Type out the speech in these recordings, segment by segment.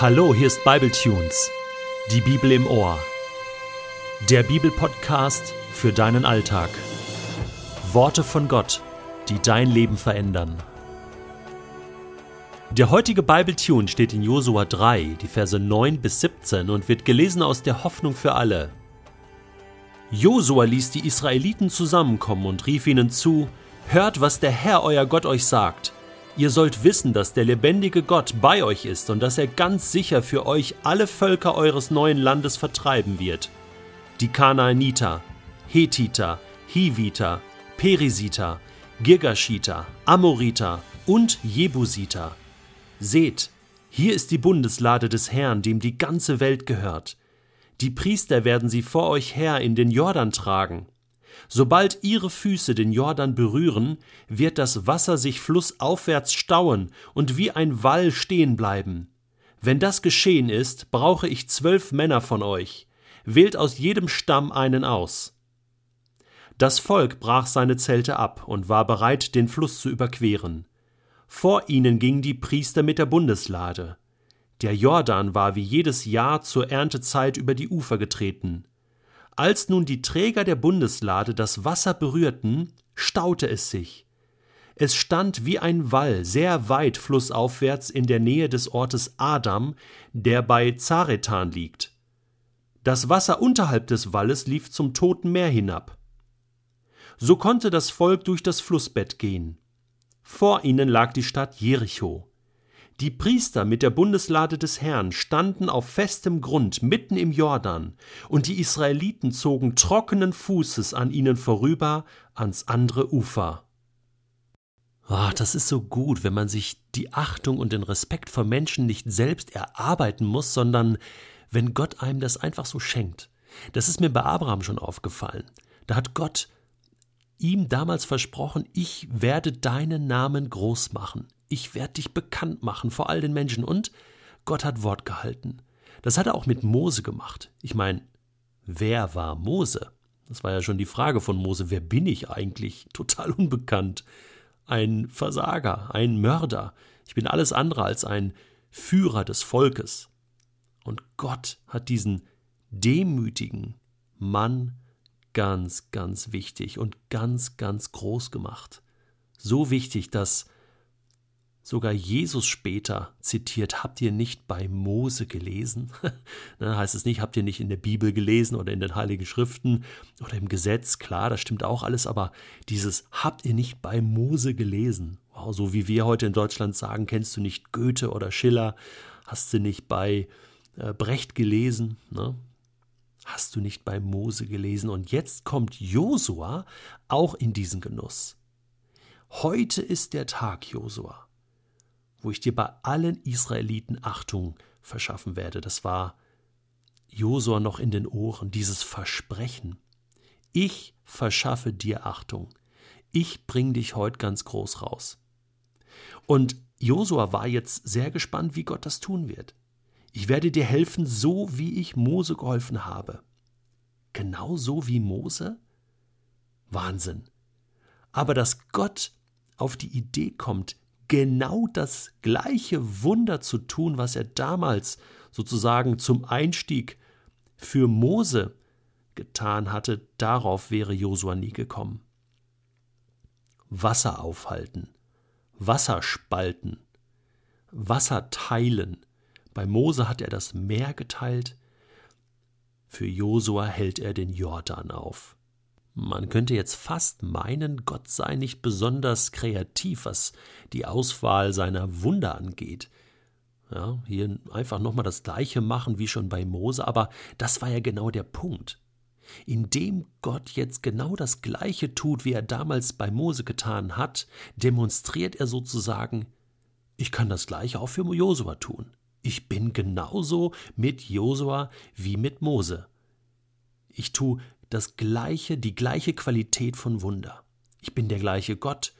Hallo, hier ist Bibletunes, die Bibel im Ohr. Der Bibelpodcast für deinen Alltag. Worte von Gott, die dein Leben verändern. Der heutige Bibletune steht in Josua 3, die Verse 9 bis 17 und wird gelesen aus der Hoffnung für alle. Josua ließ die Israeliten zusammenkommen und rief ihnen zu: Hört, was der Herr euer Gott euch sagt. Ihr sollt wissen, dass der lebendige Gott bei euch ist und dass er ganz sicher für euch alle Völker eures neuen Landes vertreiben wird. Die Kanaaniter, Hethiter, Hiviter, Perisiter, Girgashiter, Amoriter und Jebusiter. Seht, hier ist die Bundeslade des Herrn, dem die ganze Welt gehört. Die Priester werden sie vor euch her in den Jordan tragen. Sobald ihre Füße den Jordan berühren, wird das Wasser sich flussaufwärts stauen und wie ein Wall stehen bleiben. Wenn das geschehen ist, brauche ich zwölf Männer von euch. Wählt aus jedem Stamm einen aus. Das Volk brach seine Zelte ab und war bereit, den Fluss zu überqueren. Vor ihnen gingen die Priester mit der Bundeslade. Der Jordan war wie jedes Jahr zur Erntezeit über die Ufer getreten. Als nun die Träger der Bundeslade das Wasser berührten, staute es sich. Es stand wie ein Wall sehr weit flussaufwärts in der Nähe des Ortes Adam, der bei Zaretan liegt. Das Wasser unterhalb des Walles lief zum Toten Meer hinab. So konnte das Volk durch das Flussbett gehen. Vor ihnen lag die Stadt Jericho. Die Priester mit der Bundeslade des Herrn standen auf festem Grund mitten im Jordan, und die Israeliten zogen trockenen Fußes an ihnen vorüber ans andere Ufer. Oh, das ist so gut, wenn man sich die Achtung und den Respekt vor Menschen nicht selbst erarbeiten muss, sondern wenn Gott einem das einfach so schenkt. Das ist mir bei Abraham schon aufgefallen. Da hat Gott ihm damals versprochen, ich werde deinen Namen groß machen ich werde dich bekannt machen vor all den Menschen. Und Gott hat Wort gehalten. Das hat er auch mit Mose gemacht. Ich meine, wer war Mose? Das war ja schon die Frage von Mose. Wer bin ich eigentlich? Total unbekannt. Ein Versager, ein Mörder. Ich bin alles andere als ein Führer des Volkes. Und Gott hat diesen demütigen Mann ganz, ganz wichtig und ganz, ganz groß gemacht. So wichtig, dass Sogar Jesus später zitiert, habt ihr nicht bei Mose gelesen? Dann heißt es nicht, habt ihr nicht in der Bibel gelesen oder in den Heiligen Schriften oder im Gesetz, klar, das stimmt auch alles, aber dieses habt ihr nicht bei Mose gelesen? Wow, so wie wir heute in Deutschland sagen, kennst du nicht Goethe oder Schiller? Hast du nicht bei äh, Brecht gelesen? Ne? Hast du nicht bei Mose gelesen? Und jetzt kommt Josua auch in diesen Genuss. Heute ist der Tag, Josua wo ich dir bei allen Israeliten Achtung verschaffen werde. Das war Josua noch in den Ohren, dieses Versprechen. Ich verschaffe dir Achtung. Ich bring dich heute ganz groß raus. Und Josua war jetzt sehr gespannt, wie Gott das tun wird. Ich werde dir helfen, so wie ich Mose geholfen habe. Genau so wie Mose? Wahnsinn. Aber dass Gott auf die Idee kommt, genau das gleiche Wunder zu tun, was er damals sozusagen zum Einstieg für Mose getan hatte, darauf wäre Josua nie gekommen. Wasser aufhalten, Wasser spalten, Wasser teilen. Bei Mose hat er das Meer geteilt, für Josua hält er den Jordan auf. Man könnte jetzt fast meinen, Gott sei nicht besonders kreativ, was die Auswahl seiner Wunder angeht. Ja, hier einfach nochmal das Gleiche machen wie schon bei Mose, aber das war ja genau der Punkt. Indem Gott jetzt genau das Gleiche tut, wie er damals bei Mose getan hat, demonstriert er sozusagen, ich kann das Gleiche auch für Josua tun. Ich bin genauso mit Josua wie mit Mose. Ich tue das gleiche, die gleiche Qualität von Wunder. Ich bin der gleiche Gott.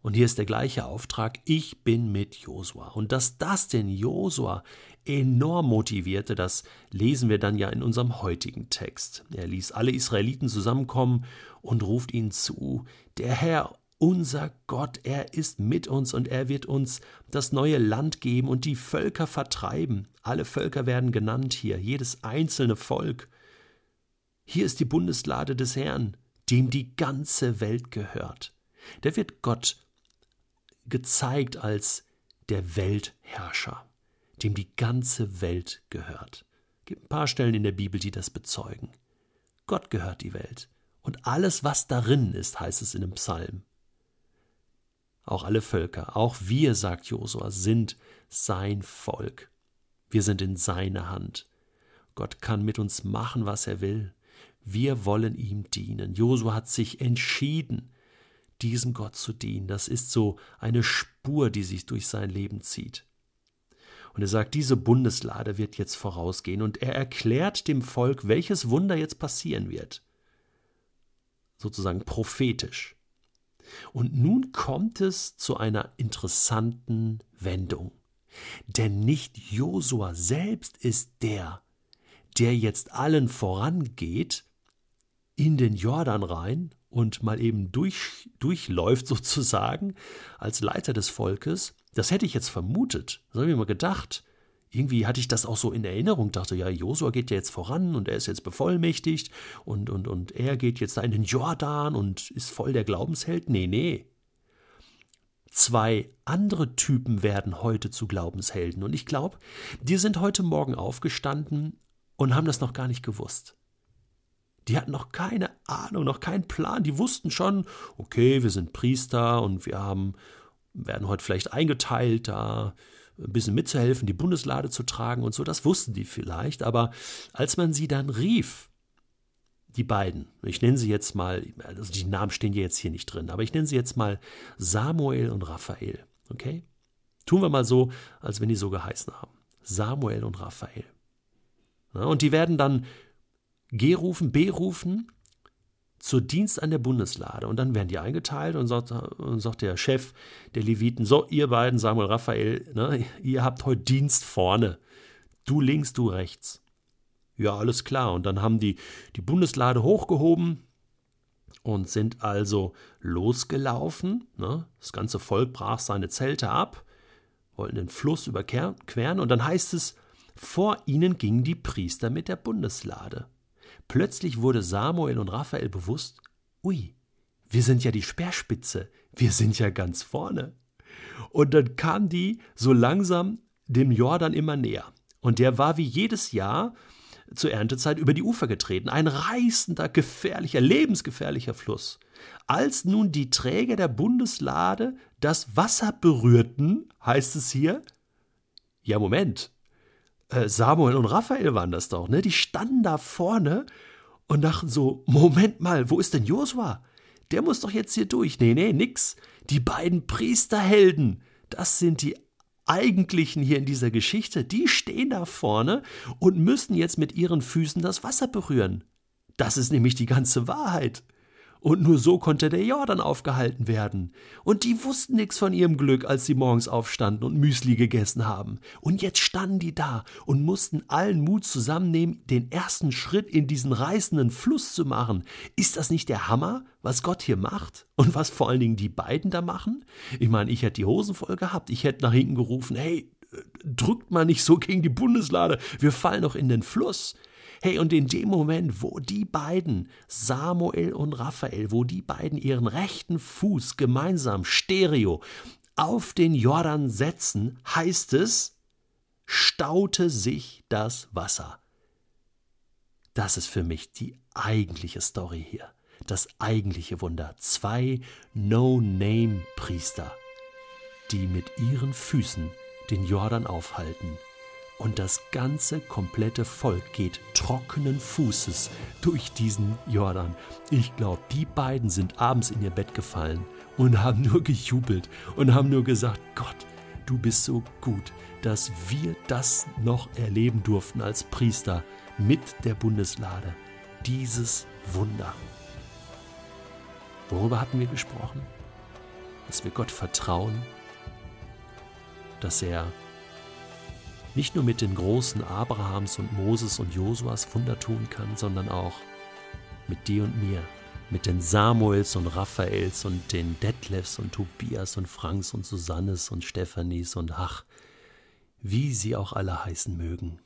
Und hier ist der gleiche Auftrag, ich bin mit Josua. Und dass das den Josua enorm motivierte, das lesen wir dann ja in unserem heutigen Text. Er ließ alle Israeliten zusammenkommen und ruft ihnen zu, der Herr, unser Gott, er ist mit uns und er wird uns das neue Land geben und die Völker vertreiben. Alle Völker werden genannt hier, jedes einzelne Volk. Hier ist die Bundeslade des Herrn, dem die ganze Welt gehört. Der wird Gott gezeigt als der Weltherrscher, dem die ganze Welt gehört. Es gibt ein paar Stellen in der Bibel, die das bezeugen. Gott gehört die Welt. Und alles, was darin ist, heißt es in dem Psalm. Auch alle Völker, auch wir, sagt Josua, sind sein Volk. Wir sind in seiner Hand. Gott kann mit uns machen, was er will. Wir wollen ihm dienen. Josua hat sich entschieden, diesem Gott zu dienen. Das ist so eine Spur, die sich durch sein Leben zieht. Und er sagt, diese Bundeslade wird jetzt vorausgehen und er erklärt dem Volk, welches Wunder jetzt passieren wird. Sozusagen prophetisch. Und nun kommt es zu einer interessanten Wendung. Denn nicht Josua selbst ist der, der jetzt allen vorangeht in den Jordan rein und mal eben durch, durchläuft sozusagen als Leiter des Volkes. Das hätte ich jetzt vermutet. Das habe ich mir gedacht irgendwie hatte ich das auch so in Erinnerung, dachte, ja, Josua geht ja jetzt voran und er ist jetzt bevollmächtigt und, und, und er geht jetzt da in den Jordan und ist voll der Glaubensheld. Nee, nee. Zwei andere Typen werden heute zu Glaubenshelden und ich glaube, die sind heute Morgen aufgestanden und haben das noch gar nicht gewusst. Die hatten noch keine Ahnung, noch keinen Plan. Die wussten schon, okay, wir sind Priester und wir haben, werden heute vielleicht eingeteilt da ein bisschen mitzuhelfen, die Bundeslade zu tragen und so, das wussten die vielleicht, aber als man sie dann rief, die beiden, ich nenne sie jetzt mal, also die Namen stehen ja jetzt hier nicht drin, aber ich nenne sie jetzt mal Samuel und Raphael, okay? Tun wir mal so, als wenn die so geheißen haben. Samuel und Raphael. Und die werden dann G rufen, B rufen zur Dienst an der Bundeslade. Und dann werden die eingeteilt und sagt, und sagt der Chef der Leviten, so, ihr beiden, Samuel, Raphael, ne, ihr habt heute Dienst vorne. Du links, du rechts. Ja, alles klar. Und dann haben die die Bundeslade hochgehoben und sind also losgelaufen. Ne? Das ganze Volk brach seine Zelte ab, wollten den Fluss überqueren. Und dann heißt es, vor ihnen gingen die Priester mit der Bundeslade. Plötzlich wurde Samuel und Raphael bewusst, ui, wir sind ja die Speerspitze, wir sind ja ganz vorne. Und dann kamen die so langsam dem Jordan immer näher. Und der war wie jedes Jahr zur Erntezeit über die Ufer getreten. Ein reißender, gefährlicher, lebensgefährlicher Fluss. Als nun die Träger der Bundeslade das Wasser berührten, heißt es hier, ja, Moment, äh, Samuel und Raphael waren das doch, ne? Die standen da vorne und dachten so: Moment mal, wo ist denn Josua? Der muss doch jetzt hier durch. Nee, nee, nix. Die beiden Priesterhelden, das sind die eigentlichen hier in dieser Geschichte, die stehen da vorne und müssen jetzt mit ihren Füßen das Wasser berühren. Das ist nämlich die ganze Wahrheit. Und nur so konnte der Jordan aufgehalten werden. Und die wussten nichts von ihrem Glück, als sie morgens aufstanden und Müsli gegessen haben. Und jetzt standen die da und mussten allen Mut zusammennehmen, den ersten Schritt in diesen reißenden Fluss zu machen. Ist das nicht der Hammer, was Gott hier macht? Und was vor allen Dingen die beiden da machen? Ich meine, ich hätte die Hosen voll gehabt. Ich hätte nach hinten gerufen, hey, drückt mal nicht so gegen die Bundeslade. Wir fallen doch in den Fluss. Hey, und in dem Moment, wo die beiden, Samuel und Raphael, wo die beiden ihren rechten Fuß gemeinsam stereo auf den Jordan setzen, heißt es, staute sich das Wasser. Das ist für mich die eigentliche Story hier, das eigentliche Wunder. Zwei No-Name-Priester, die mit ihren Füßen den Jordan aufhalten und das ganze komplette Volk geht trockenen Fußes durch diesen Jordan. Ich glaube, die beiden sind abends in ihr Bett gefallen und haben nur gejubelt und haben nur gesagt, Gott, du bist so gut, dass wir das noch erleben durften als Priester mit der Bundeslade. Dieses Wunder. Worüber hatten wir gesprochen? Dass wir Gott vertrauen, dass er nicht nur mit den großen Abrahams und Moses und Josuas Wunder tun kann, sondern auch mit dir und mir, mit den Samuels und Raphaels und den Detlefs und Tobias und Franks und Susannes und Stephanies und ach, wie sie auch alle heißen mögen.